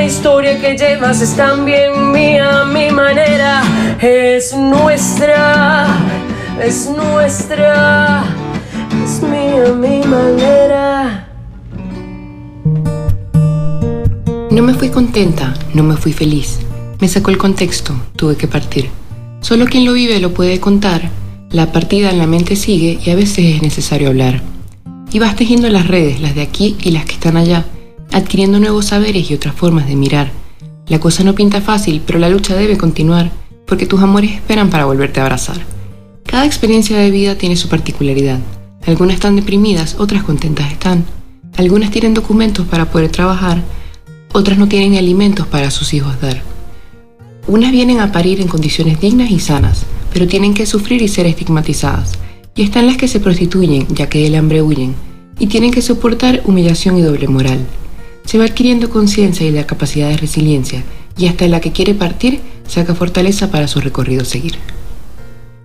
La historia que llevas es también mía, mi manera es nuestra, es nuestra, es mía, mi manera. No me fui contenta, no me fui feliz. Me sacó el contexto, tuve que partir. Solo quien lo vive lo puede contar. La partida en la mente sigue y a veces es necesario hablar. Y vas tejiendo las redes, las de aquí y las que están allá, adquiriendo nuevos saberes y otras formas de mirar. La cosa no pinta fácil, pero la lucha debe continuar, porque tus amores esperan para volverte a abrazar. Cada experiencia de vida tiene su particularidad. Algunas están deprimidas, otras contentas están. Algunas tienen documentos para poder trabajar, otras no tienen alimentos para sus hijos dar. Unas vienen a parir en condiciones dignas y sanas, pero tienen que sufrir y ser estigmatizadas y están las que se prostituyen ya que del hambre huyen y tienen que soportar humillación y doble moral. Se va adquiriendo conciencia y la capacidad de resiliencia y hasta la que quiere partir saca fortaleza para su recorrido seguir.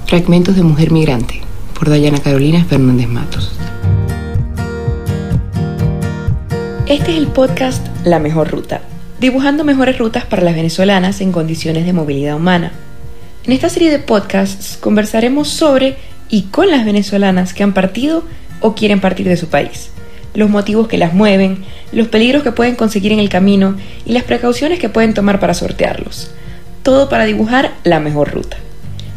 Fragmentos de Mujer Migrante por Dayana Carolina Fernández Matos. Este es el podcast La Mejor Ruta, dibujando mejores rutas para las venezolanas en condiciones de movilidad humana. En esta serie de podcasts conversaremos sobre y con las venezolanas que han partido o quieren partir de su país, los motivos que las mueven, los peligros que pueden conseguir en el camino y las precauciones que pueden tomar para sortearlos. Todo para dibujar la mejor ruta.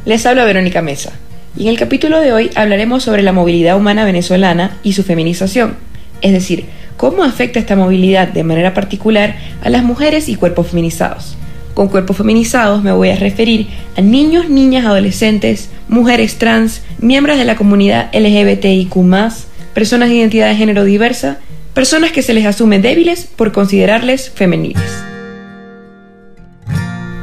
Les habla Verónica Mesa y en el capítulo de hoy hablaremos sobre la movilidad humana venezolana y su feminización, es decir, cómo afecta esta movilidad de manera particular a las mujeres y cuerpos feminizados. Con cuerpos feminizados me voy a referir a niños, niñas, adolescentes, mujeres trans, miembros de la comunidad LGBTIQ, personas de identidad de género diversa, personas que se les asume débiles por considerarles femeniles.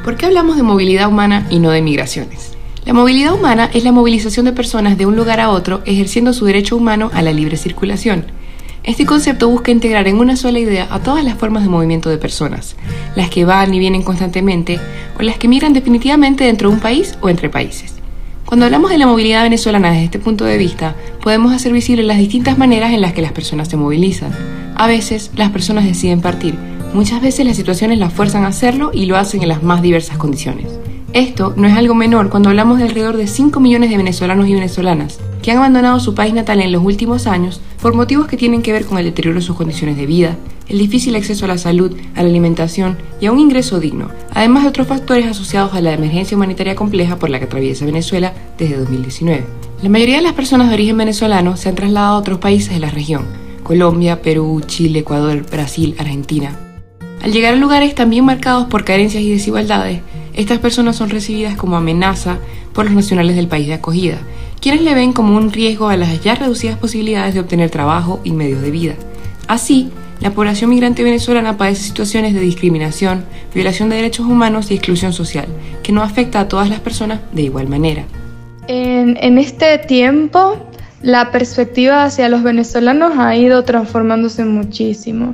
¿Por qué hablamos de movilidad humana y no de migraciones? La movilidad humana es la movilización de personas de un lugar a otro ejerciendo su derecho humano a la libre circulación. Este concepto busca integrar en una sola idea a todas las formas de movimiento de personas, las que van y vienen constantemente o las que migran definitivamente dentro de un país o entre países. Cuando hablamos de la movilidad venezolana desde este punto de vista, podemos hacer visible las distintas maneras en las que las personas se movilizan. A veces, las personas deciden partir. Muchas veces las situaciones las fuerzan a hacerlo y lo hacen en las más diversas condiciones. Esto no es algo menor cuando hablamos de alrededor de 5 millones de venezolanos y venezolanas que han abandonado su país natal en los últimos años por motivos que tienen que ver con el deterioro de sus condiciones de vida, el difícil acceso a la salud, a la alimentación y a un ingreso digno, además de otros factores asociados a la emergencia humanitaria compleja por la que atraviesa Venezuela desde 2019. La mayoría de las personas de origen venezolano se han trasladado a otros países de la región, Colombia, Perú, Chile, Ecuador, Brasil, Argentina. Al llegar a lugares también marcados por carencias y desigualdades, estas personas son recibidas como amenaza por los nacionales del país de acogida, quienes le ven como un riesgo a las ya reducidas posibilidades de obtener trabajo y medios de vida. Así, la población migrante venezolana padece situaciones de discriminación, violación de derechos humanos y exclusión social, que no afecta a todas las personas de igual manera. En, este tiempo, la perspectiva hacia los venezolanos ha ido transformándose muchísimo.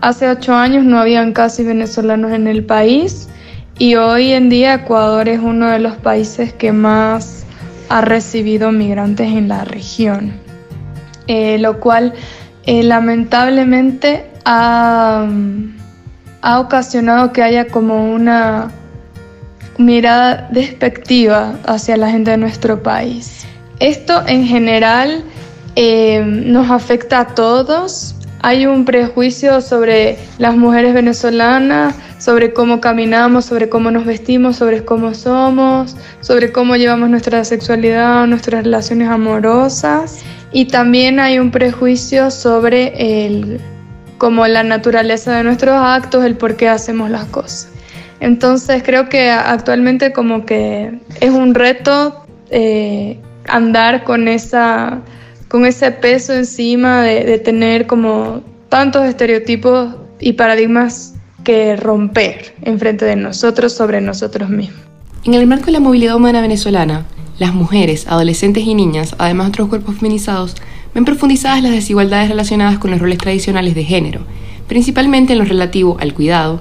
Hace ocho años no habían casi venezolanos en el país y hoy en día Ecuador es uno de los países que más ha recibido migrantes en la región, eh, lo cual eh, lamentablemente ha, ha ocasionado que haya como una mirada despectiva hacia la gente de nuestro país. Esto en general eh, nos afecta a todos. Hay un prejuicio sobre las mujeres venezolanas, sobre cómo caminamos, sobre cómo nos vestimos, sobre cómo somos, sobre cómo llevamos nuestra sexualidad, nuestras relaciones amorosas. Y también hay un prejuicio sobre el, como la naturaleza de nuestros actos, el por qué hacemos las cosas. Entonces creo que actualmente como que es un reto eh, andar con, esa, con ese peso encima de, de tener como tantos estereotipos y paradigmas que romper enfrente de nosotros sobre nosotros mismos. En el marco de la movilidad humana venezolana, las mujeres, adolescentes y niñas, además de otros cuerpos feminizados, ven profundizadas las desigualdades relacionadas con los roles tradicionales de género, principalmente en lo relativo al cuidado,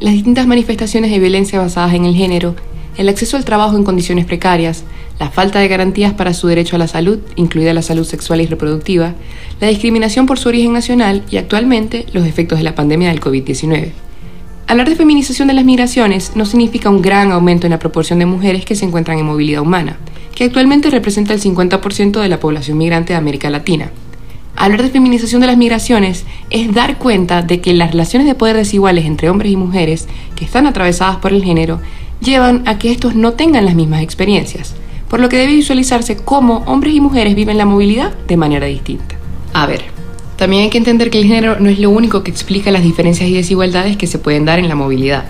las distintas manifestaciones de violencia basadas en el género, el acceso al trabajo en condiciones precarias, la falta de garantías para su derecho a la salud, incluida la salud sexual y reproductiva, la discriminación por su origen nacional y actualmente los efectos de la pandemia del COVID-19. Hablar de feminización de las migraciones no significa un gran aumento en la proporción de mujeres que se encuentran en movilidad humana, que actualmente representa el 50% de la población migrante de América Latina. Hablar de feminización de las migraciones es dar cuenta de que las relaciones de poder desiguales entre hombres y mujeres, que están atravesadas por el género, llevan a que estos no tengan las mismas experiencias, por lo que debe visualizarse cómo hombres y mujeres viven la movilidad de manera distinta. A ver, también hay que entender que el género no es lo único que explica las diferencias y desigualdades que se pueden dar en la movilidad.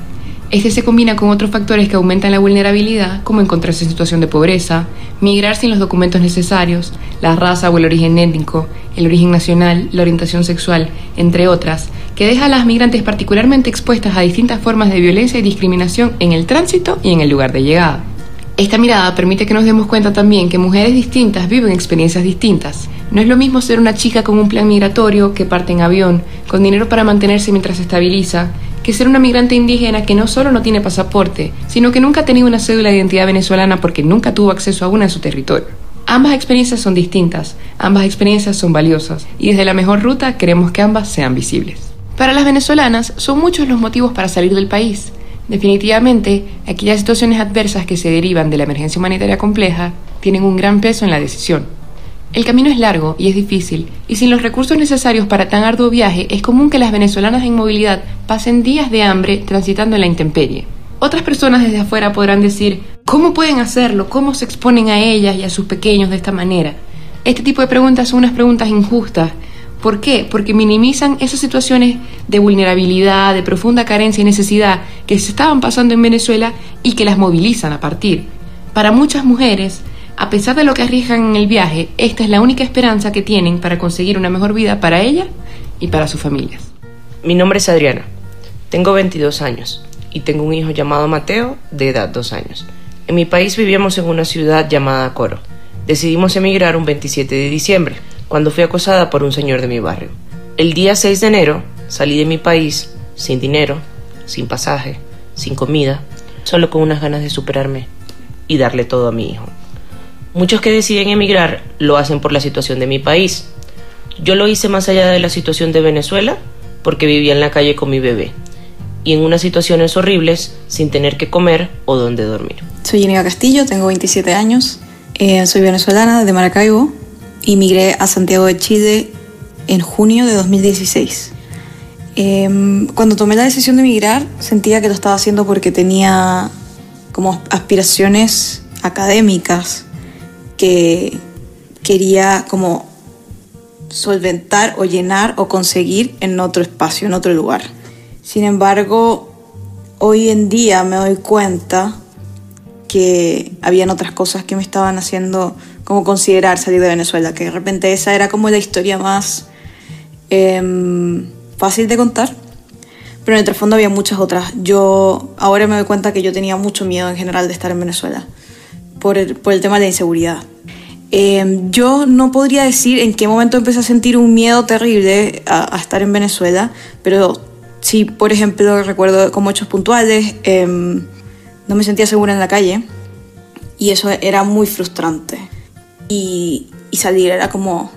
Este se combina con otros factores que aumentan la vulnerabilidad, como encontrarse en situación de pobreza, migrar sin los documentos necesarios, la raza o el origen étnico, el origen nacional, la orientación sexual, entre otras, que deja a las migrantes particularmente expuestas a distintas formas de violencia y discriminación en el tránsito y en el lugar de llegada. Esta mirada permite que nos demos cuenta también que mujeres distintas viven experiencias distintas. No es lo mismo ser una chica con un plan migratorio que parte en avión, con dinero para mantenerse mientras se estabiliza, que ser una migrante indígena que no solo no tiene pasaporte, sino que nunca ha tenido una cédula de identidad venezolana porque nunca tuvo acceso a una en su territorio. Ambas experiencias son distintas, ambas experiencias son valiosas, y desde la mejor ruta queremos que ambas sean visibles. Para las venezolanas son muchos los motivos para salir del país, Definitivamente, aquellas situaciones adversas que se derivan de la emergencia humanitaria compleja tienen un gran peso en la decisión. El camino es largo y es difícil, y sin los recursos necesarios para tan arduo viaje es común que las venezolanas en movilidad pasen días de hambre transitando en la intemperie. Otras personas desde afuera podrán decir, ¿cómo pueden hacerlo? ¿Cómo se exponen a ellas y a sus pequeños de esta manera? Este tipo de preguntas son unas preguntas injustas ¿Por qué? Porque minimizan esas situaciones de vulnerabilidad, de profunda carencia y necesidad que se estaban pasando en Venezuela y que las movilizan a partir. Para muchas mujeres, a pesar de lo que arriesgan en el viaje, esta es la única esperanza que tienen para conseguir una mejor vida para ellas y para sus familias. Mi nombre es Adriana, tengo 22 años y tengo un hijo llamado Mateo de edad 2 años. En mi país vivíamos en una ciudad llamada Coro. Decidimos emigrar un 27 de diciembre cuando fui acosada por un señor de mi barrio. El día 6 de enero salí de mi país sin dinero, sin pasaje, sin comida, solo con unas ganas de superarme y darle todo a mi hijo. Muchos que deciden emigrar lo hacen por la situación de mi país. Yo lo hice más allá de la situación de Venezuela porque vivía en la calle con mi bebé y en unas situaciones horribles sin tener que comer o dónde dormir. Soy Iniga Castillo, tengo 27 años, eh, soy venezolana de Maracaibo, Emigré a Santiago de Chile en junio de 2016. Em, cuando tomé la decisión de emigrar, sentía que lo estaba haciendo porque tenía como aspiraciones académicas que quería como solventar o llenar o conseguir en otro espacio, en otro lugar. Sin embargo, hoy en día me doy cuenta que habían otras cosas que me estaban haciendo como considerar salir de Venezuela, que de repente esa era como la historia más em, fácil de contar, pero en el trasfondo había muchas otras. Yo ahora me doy cuenta que yo tenía mucho miedo en general de estar en Venezuela, por el, por el tema de la inseguridad. Em, yo no podría decir en qué momento empecé a sentir un miedo terrible a, estar en Venezuela, pero sí, por ejemplo, recuerdo como hechos puntuales, em, no me sentía segura en la calle y eso era muy frustrante y, salir era como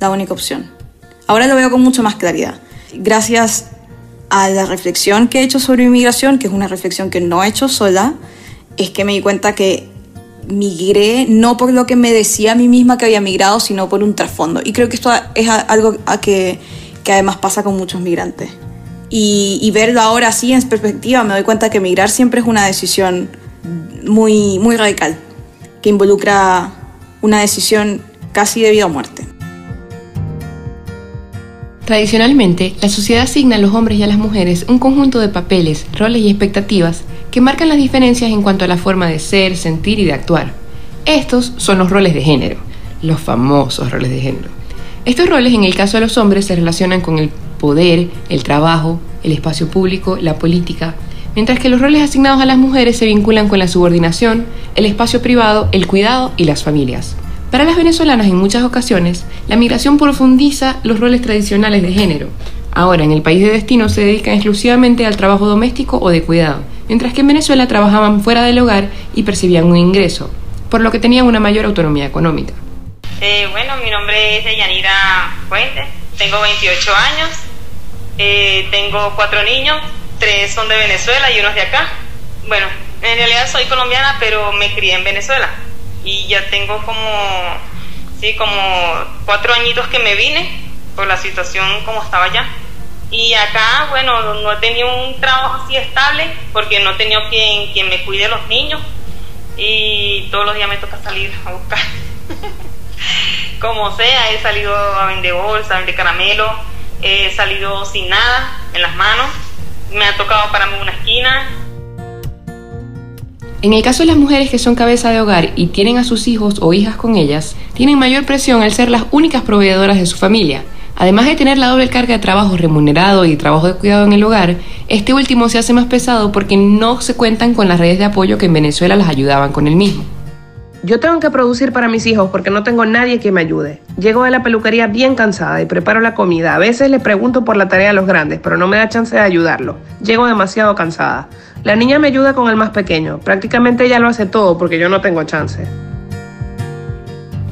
la única opción. Ahora lo veo con mucha más claridad. Gracias a la reflexión que he hecho sobre inmigración, que es una reflexión que no he hecho sola, es que me di cuenta que migré no por lo que me decía a mí misma que había migrado, sino por un trasfondo. Y creo que esto es algo a que, que además pasa con muchos migrantes. Y, y, verlo ahora así en perspectiva, me doy cuenta que migrar siempre es una decisión muy, muy radical, que involucra una decisión casi de vida o muerte. Tradicionalmente, la sociedad asigna a los hombres y a las mujeres un conjunto de papeles, roles y expectativas que marcan las diferencias en cuanto a la forma de ser, sentir y de actuar. Estos son los roles de género, los famosos roles de género. Estos roles en el caso de los hombres se relacionan con el poder, el trabajo, el espacio público, la política, mientras que los roles asignados a las mujeres se vinculan con la subordinación, el espacio privado, el cuidado y las familias. Para las venezolanas en muchas ocasiones, la migración profundiza los roles tradicionales de género. Ahora, en el país de destino se dedican exclusivamente al trabajo doméstico o de cuidado, mientras que en Venezuela trabajaban fuera del hogar y percibían un ingreso, por lo que tenían una mayor autonomía económica. Eh, bueno, mi nombre es Yanira Fuentes, tengo 28 años, eh, tengo cuatro niños, tres son de Venezuela y uno es de acá. Bueno, en realidad soy colombiana, pero me crié en Venezuela y ya tengo como, sí, como cuatro añitos que me vine por la situación como estaba allá. Y acá, bueno, no he tenido un trabajo así estable porque no he tenido quien, quien me cuide los niños y todos los días me toca salir a buscar. como sea, he salido a vender bolsa, a vender caramelo, he salido sin nada en las manos, me ha tocado pararme en una esquina. En el caso de las mujeres que son cabeza de hogar y tienen a sus hijos o hijas con ellas, tienen mayor presión al ser las únicas proveedoras de su familia. Además de tener la doble carga de trabajo remunerado y trabajo de cuidado en el hogar, este último se hace más pesado porque no se cuentan con las redes de apoyo que en Venezuela las ayudaban con el mismo. Yo tengo que producir para mis hijos porque no tengo nadie que me ayude. Llego de la peluquería bien cansada y preparo la comida. A veces le pregunto por la tarea a los grandes, pero no me da chance de ayudarlo. Llego demasiado cansada. La niña me ayuda con el más pequeño. Prácticamente ella lo hace todo porque yo no tengo chance.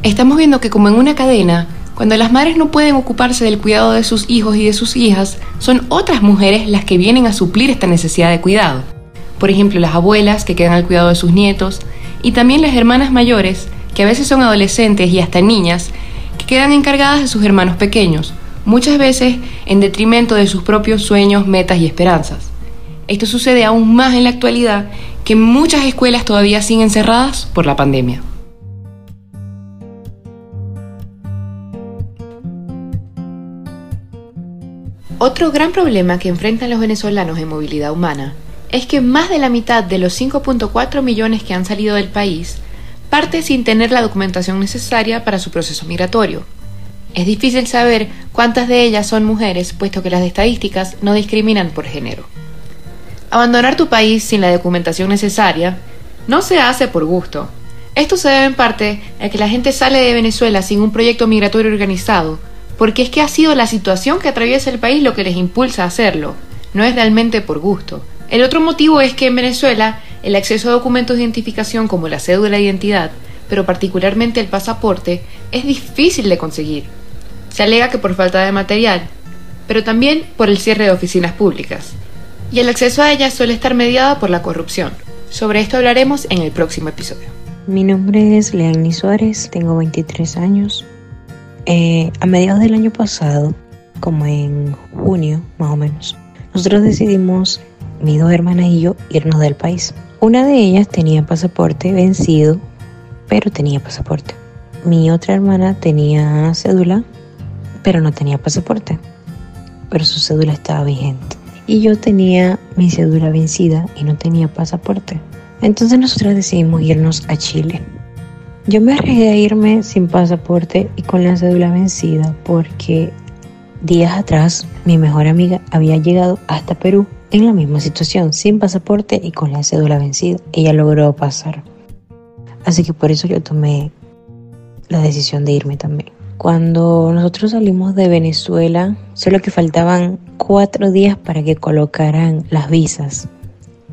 Estamos viendo que como en una cadena, cuando las madres no pueden ocuparse del cuidado de sus hijos y de sus hijas, son otras mujeres las que vienen a suplir esta necesidad de cuidado. Por ejemplo, las abuelas que quedan al cuidado de sus nietos, y también las hermanas mayores, que a veces son adolescentes y hasta niñas, que quedan encargadas de sus hermanos pequeños, muchas veces en detrimento de sus propios sueños, metas y esperanzas. Esto sucede aún más en la actualidad que muchas escuelas todavía siguen cerradas por la pandemia. Otro gran problema que enfrentan los venezolanos en movilidad humana es que más de la mitad de los 5.4 millones que han salido del país parte sin tener la documentación necesaria para su proceso migratorio. Es difícil saber cuántas de ellas son mujeres, puesto que las estadísticas no discriminan por género. Abandonar tu país sin la documentación necesaria no se hace por gusto. Esto se debe en parte a que la gente sale de Venezuela sin un proyecto migratorio organizado, porque es que ha sido la situación que atraviesa el país lo que les impulsa a hacerlo, no es realmente por gusto. El otro motivo es que en Venezuela el acceso a documentos de identificación como la cédula de identidad, pero particularmente el pasaporte, es difícil de conseguir. Se alega que por falta de material, pero también por el cierre de oficinas públicas. Y el acceso a ellas suele estar mediado por la corrupción. Sobre esto hablaremos en el próximo episodio. Mi nombre es Leanny Suárez, tengo 23 años. Eh, a mediados del año pasado, como en junio más o menos, nosotros decidimos mis dos hermanas y yo irnos del país. Una de ellas tenía pasaporte vencido, pero tenía pasaporte. Mi otra hermana tenía cédula, pero no tenía pasaporte, pero su cédula estaba vigente. Y yo tenía mi cédula vencida y no tenía pasaporte. Entonces nosotros decidimos irnos a Chile. Yo me arriesgué a irme sin pasaporte y con la cédula vencida porque días atrás mi mejor amiga había llegado hasta Perú en la misma situación, sin pasaporte y con la cédula vencida. Ella logró pasar. Así que por eso yo tomé la decisión de irme también. Cuando nosotros salimos de Venezuela, solo que faltaban cuatro días para que colocaran las visas.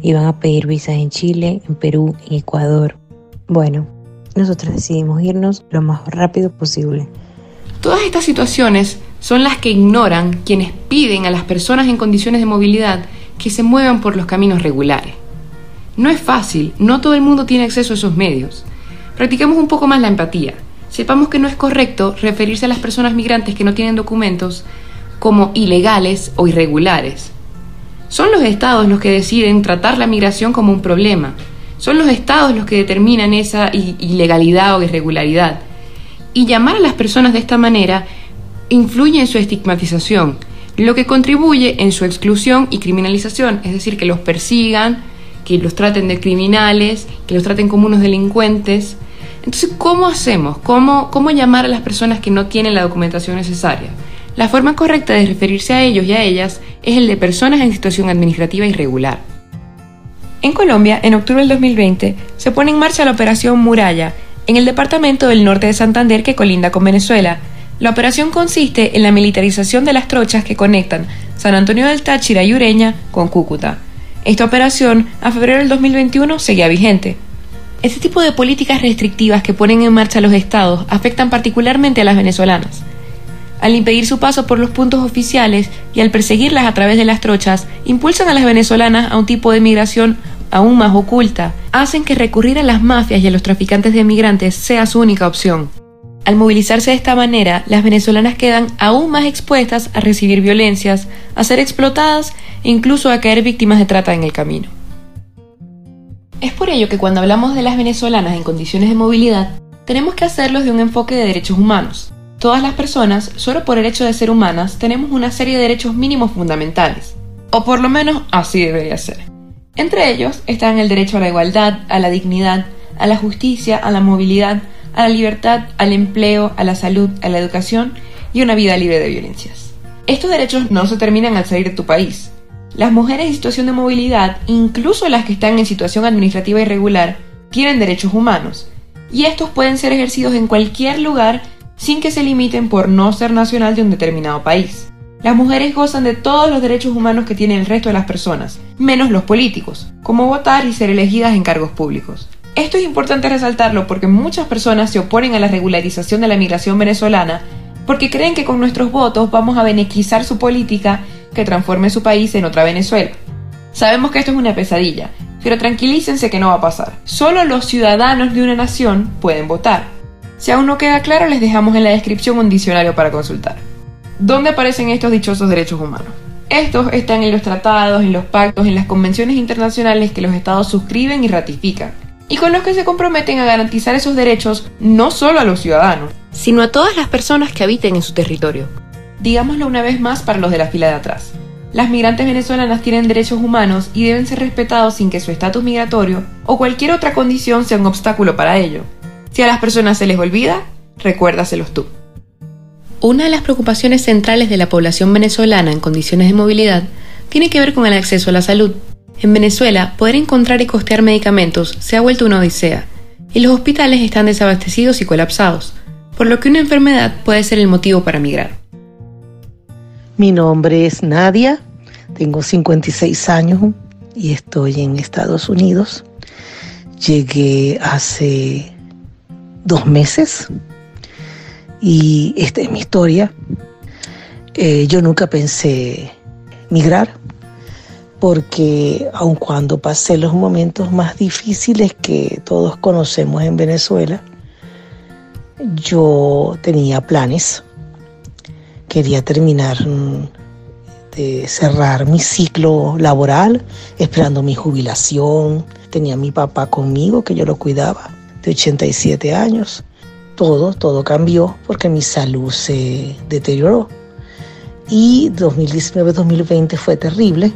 Iban a pedir visas en Chile, en Perú, en Ecuador. Bueno, nosotros decidimos irnos lo más rápido posible. Todas estas situaciones son las que ignoran quienes piden a las personas en condiciones de movilidad que se muevan por los caminos regulares. No es fácil, no todo el mundo tiene acceso a esos medios. Practiquemos un poco más la empatía. Sepamos que no es correcto referirse a las personas migrantes que no tienen documentos como ilegales o irregulares. Son los estados los que deciden tratar la migración como un problema. Son los estados los que determinan esa ilegalidad o irregularidad. Y llamar a las personas de esta manera influye en su estigmatización, lo que contribuye en su exclusión y criminalización, es decir, que los persigan, que los traten de criminales, que los traten como unos delincuentes. Entonces, ¿cómo hacemos? ¿Cómo, ¿Cómo llamar a las personas que no tienen la documentación necesaria? La forma correcta de referirse a ellos y a ellas es el de personas en situación administrativa irregular. En Colombia, en octubre del 2020, se pone en marcha la Operación Muralla, en el departamento del norte de Santander que colinda con Venezuela, la operación consiste en la militarización de las trochas que conectan San Antonio del Táchira y Ureña con Cúcuta. Esta operación, a febrero del 2021, seguía vigente. Este tipo de políticas restrictivas que ponen en marcha los estados afectan particularmente a las venezolanas. Al impedir su paso por los puntos oficiales y al perseguirlas a través de las trochas, impulsan a las venezolanas a un tipo de migración aún más oculta, hacen que recurrir a las mafias y a los traficantes de migrantes sea su única opción. Al movilizarse de esta manera, las venezolanas quedan aún más expuestas a recibir violencias, a ser explotadas e incluso a caer víctimas de trata en el camino. Es por ello que cuando hablamos de las venezolanas en condiciones de movilidad, tenemos que hacerlo de un enfoque de derechos humanos. Todas las personas, solo por el hecho de ser humanas, tenemos una serie de derechos mínimos fundamentales. O por lo menos así debería ser. Entre ellos están el derecho a la igualdad, a la dignidad, a la justicia, a la movilidad, a la libertad, al empleo, a la salud, a la educación y una vida libre de violencias. Estos derechos no se terminan al salir de tu país. Las mujeres en situación de movilidad, incluso las que están en situación administrativa irregular, tienen derechos humanos, y estos pueden ser ejercidos en cualquier lugar sin que se limiten por no ser nacional de un determinado país. Las mujeres gozan de todos los derechos humanos que tienen el resto de las personas, menos los políticos, como votar y ser elegidas en cargos públicos. Esto es importante resaltarlo porque muchas personas se oponen a la regularización de la migración venezolana porque creen que con nuestros votos vamos a benequizar su política que transforme su país en otra Venezuela. Sabemos que esto es una pesadilla, pero tranquilícense que no va a pasar. Solo los ciudadanos de una nación pueden votar. Si aún no queda claro, les dejamos en la descripción un diccionario para consultar. ¿Dónde aparecen estos dichosos derechos humanos? Estos están en los tratados, en los pactos, en las convenciones internacionales que los estados suscriben y ratifican y con los que se comprometen a garantizar esos derechos no solo a los ciudadanos, sino a todas las personas que habiten en su territorio. Digámoslo una vez más para los de la fila de atrás. Las migrantes venezolanas tienen derechos humanos y deben ser respetados sin que su estatus migratorio o cualquier otra condición sea un obstáculo para ello. Si a las personas se les olvida, recuérdaselos tú. Una de las preocupaciones centrales de la población venezolana en condiciones de movilidad tiene que ver con el acceso a la salud. En Venezuela, poder encontrar y costear medicamentos se ha vuelto una odisea, y los hospitales están desabastecidos y colapsados, por lo que una enfermedad puede ser el motivo para migrar. Mi nombre es Nadia, tengo 56 años y estoy en Estados Unidos. Llegué hace dos meses y esta es mi historia. Eh, yo nunca pensé migrar porque aun cuando pasé los momentos más difíciles que todos conocemos en Venezuela, yo tenía planes. Quería terminar mm, de cerrar mi ciclo laboral, esperando mi jubilación. Tenía a mi papá conmigo, que yo lo cuidaba, de 87 años. Todo, todo cambió porque mi salud se deterioró. Y 2019-2020 fue terrible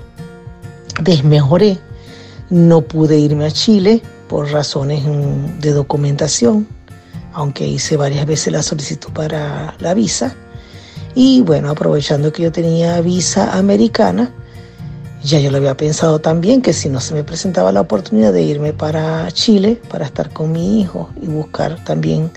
desmejoré. No pude irme a Chile por razones mm, de documentación, aunque hice varias veces la solicitud para la visa. Y bueno, aprovechando que yo tenía visa americana, ya yo lo había pensado también que si no se me presentaba la oportunidad de irme para Chile para estar con mi hijo y buscar también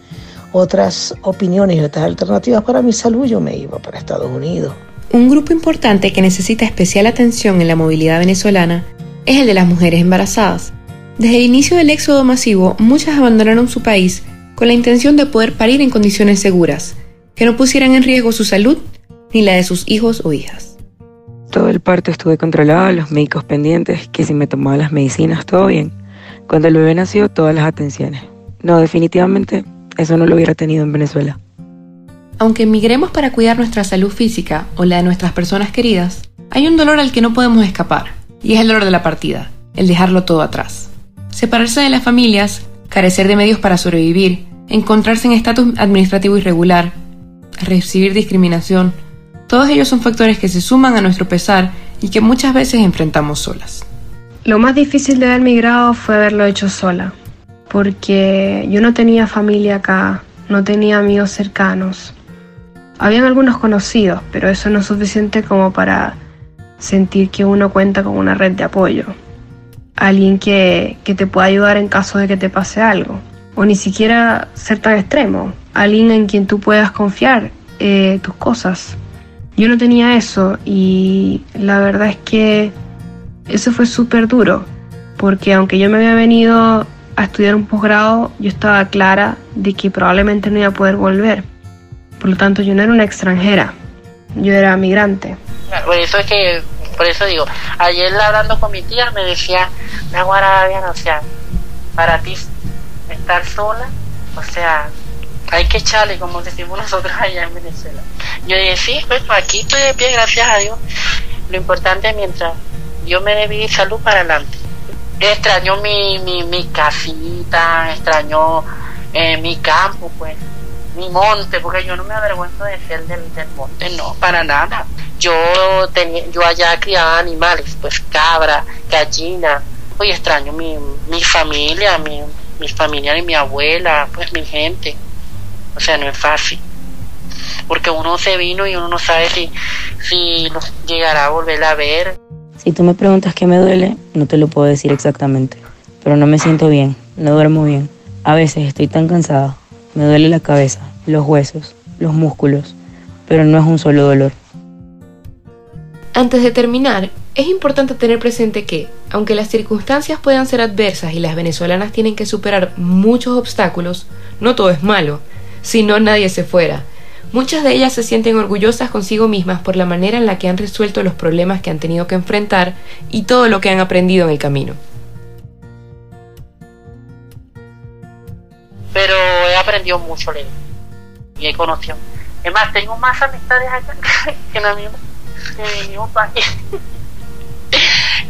otras opiniones y otras alternativas para mi salud, yo me iba para Estados Unidos. Un grupo importante que necesita especial atención en la movilidad venezolana es el de las mujeres embarazadas. Desde el inicio del éxodo masivo, muchas abandonaron su país con la intención de poder parir en condiciones seguras, que no pusieran en riesgo su salud ni la de sus hijos o hijas. Todo el parto estuve controlado, los médicos pendientes, que si me tomaba las medicinas, todo bien. Cuando el bebé nació, todas las atenciones. No, definitivamente eso no lo hubiera tenido en Venezuela. Aunque emigremos para cuidar nuestra salud física o la de nuestras personas queridas, hay un dolor al que no podemos escapar, y es el dolor de la partida, el dejarlo todo atrás. Separarse de las familias, carecer de medios para sobrevivir, encontrarse en estatus administrativo irregular, recibir discriminación, todos ellos son factores que se suman a nuestro pesar y que muchas veces enfrentamos solas. Lo más difícil de haber migrado fue haberlo hecho sola, porque yo no tenía familia acá, no tenía amigos cercanos, habían algunos conocidos, pero eso no es suficiente como para sentir que uno cuenta con una red de apoyo. Alguien que, te pueda ayudar en caso de que te pase algo. O ni siquiera ser tan extremo. Alguien en quien tú puedas confiar eh, tus cosas. Yo no tenía eso y la verdad es que eso fue súper duro. Porque aunque yo me había venido a estudiar un posgrado, yo estaba clara de que probablemente no iba a poder volver Por lo tanto, yo no era una extranjera, yo era migrante. Por eso es que, por eso digo, ayer hablando con mi tía me decía, Naguará, o sea, para ti estar sola, o sea, hay que echarle, como decimos nosotros allá en Venezuela. Yo dije, sí, pues aquí estoy de pie, gracias a Dios. Lo importante mientras yo me y salud para adelante. Extraño mi, mi, mi casita, extraño eh, mi campo, pues, mi monte, porque yo no me avergüenzo de ser del, del monte, no, para nada. Yo tenía, yo allá criaba animales, pues cabra, gallina, Oye, extraño mi, mi familia, mi, mis familiares, mi abuela, pues mi gente. O sea, no es fácil. Porque uno se vino y uno no sabe si, si llegará a volver a ver. Si tú me preguntas qué me duele, no te lo puedo decir exactamente. Pero no me siento bien, no duermo bien. A veces estoy tan cansada. Me duele la cabeza, los huesos, los músculos. Pero no es un solo dolor. Antes de terminar, es importante tener presente que, aunque las circunstancias puedan ser adversas y las venezolanas tienen que superar muchos obstáculos, no todo es malo, si no nadie se fuera. Muchas de ellas se sienten orgullosas consigo mismas por la manera en la que han resuelto los problemas que han tenido que enfrentar y todo lo que han aprendido en el camino. Pero he aprendido mucho, Leo, y he conocido. Es más, tengo más amistades acá que en mi mismo país.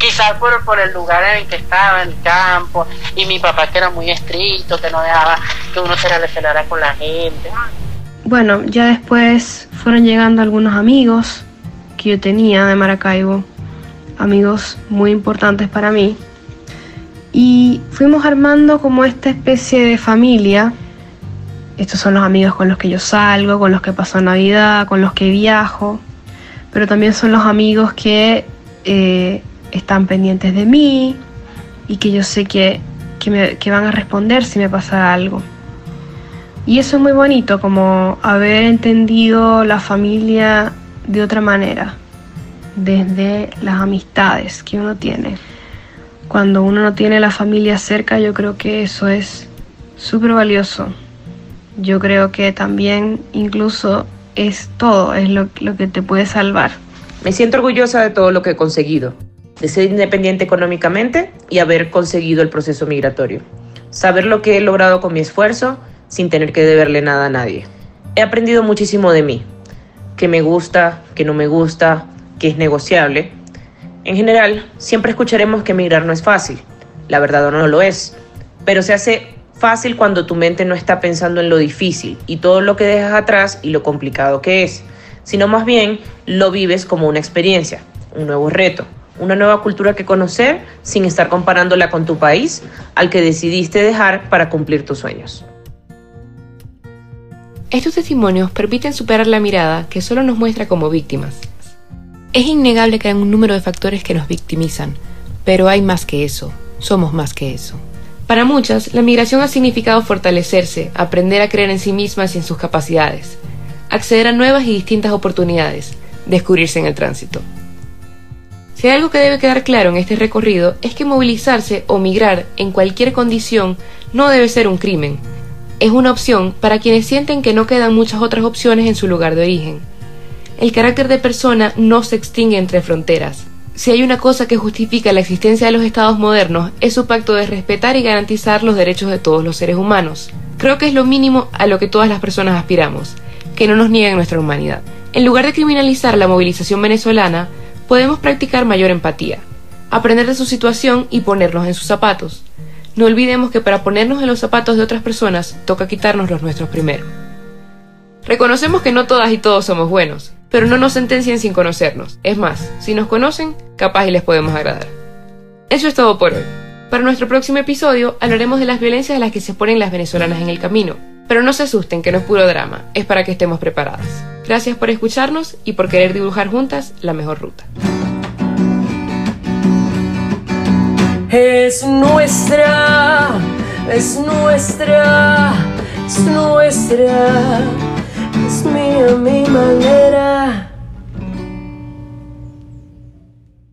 quizás por, por el lugar en el que estaba, en el campo, y mi papá que era muy estricto, que no dejaba que uno se relacionara con la gente. Bueno, ya después fueron llegando algunos amigos que yo tenía de Maracaibo, amigos muy importantes para mí, y fuimos armando como esta especie de familia. Estos son los amigos con los que yo salgo, con los que paso Navidad, con los que viajo, pero también son los amigos que eh, están pendientes de mí y que yo sé que, que, van a responder si me pasa algo. Y eso es muy bonito, como haber entendido la familia de otra manera, desde las amistades que uno tiene. Cuando uno no tiene la familia cerca, yo creo que eso es súper valioso. Yo creo que también incluso es todo, es lo, lo que te puede salvar. Me siento orgullosa de todo lo que he conseguido de ser independiente económicamente y haber conseguido el proceso migratorio. Saber lo que he logrado con mi esfuerzo sin tener que deberle nada a nadie. He aprendido muchísimo de mí, que me gusta, que no me gusta, que es negociable. En general, siempre escucharemos que emigrar no es fácil. La verdad no lo es. Pero se hace fácil cuando tu mente no está pensando en lo difícil y todo lo que dejas atrás y lo complicado que es, sino más bien lo vives como una experiencia, un nuevo reto, una nueva cultura que conocer sin estar comparándola con tu país al que decidiste dejar para cumplir tus sueños. Estos testimonios permiten superar la mirada que solo nos muestra como víctimas. Es innegable que hay un número de factores que nos victimizan, pero hay más que eso, somos más que eso. Para muchas, la migración ha significado fortalecerse, aprender a creer en sí mismas y en sus capacidades, acceder a nuevas y distintas oportunidades, descubrirse en el tránsito. Si hay algo que debe quedar claro en este recorrido es que movilizarse o migrar en cualquier condición no debe ser un crimen. Es una opción para quienes sienten que no quedan muchas otras opciones en su lugar de origen. El carácter de persona no se extingue entre fronteras. Si hay una cosa que justifica la existencia de los estados modernos es su pacto de respetar y garantizar los derechos de todos los seres humanos. Creo que es lo mínimo a lo que todas las personas aspiramos, que no nos nieguen nuestra humanidad. En lugar de criminalizar la movilización venezolana, podemos practicar mayor empatía, aprender de su situación y ponernos en sus zapatos. No olvidemos que para ponernos en los zapatos de otras personas toca quitarnos los nuestros primero. Reconocemos que no todas y todos somos buenos, pero no nos sentencien sin conocernos. Es más, si nos conocen, capaz y les podemos agradar. Eso es todo por hoy. Para nuestro próximo episodio hablaremos de las violencias a las que se ponen las venezolanas en el camino. Pero no se asusten que no es puro drama, es para que estemos preparadas. Gracias por escucharnos y por querer dibujar juntas la mejor ruta. Es nuestra, es nuestra, es nuestra, es mía mi manera.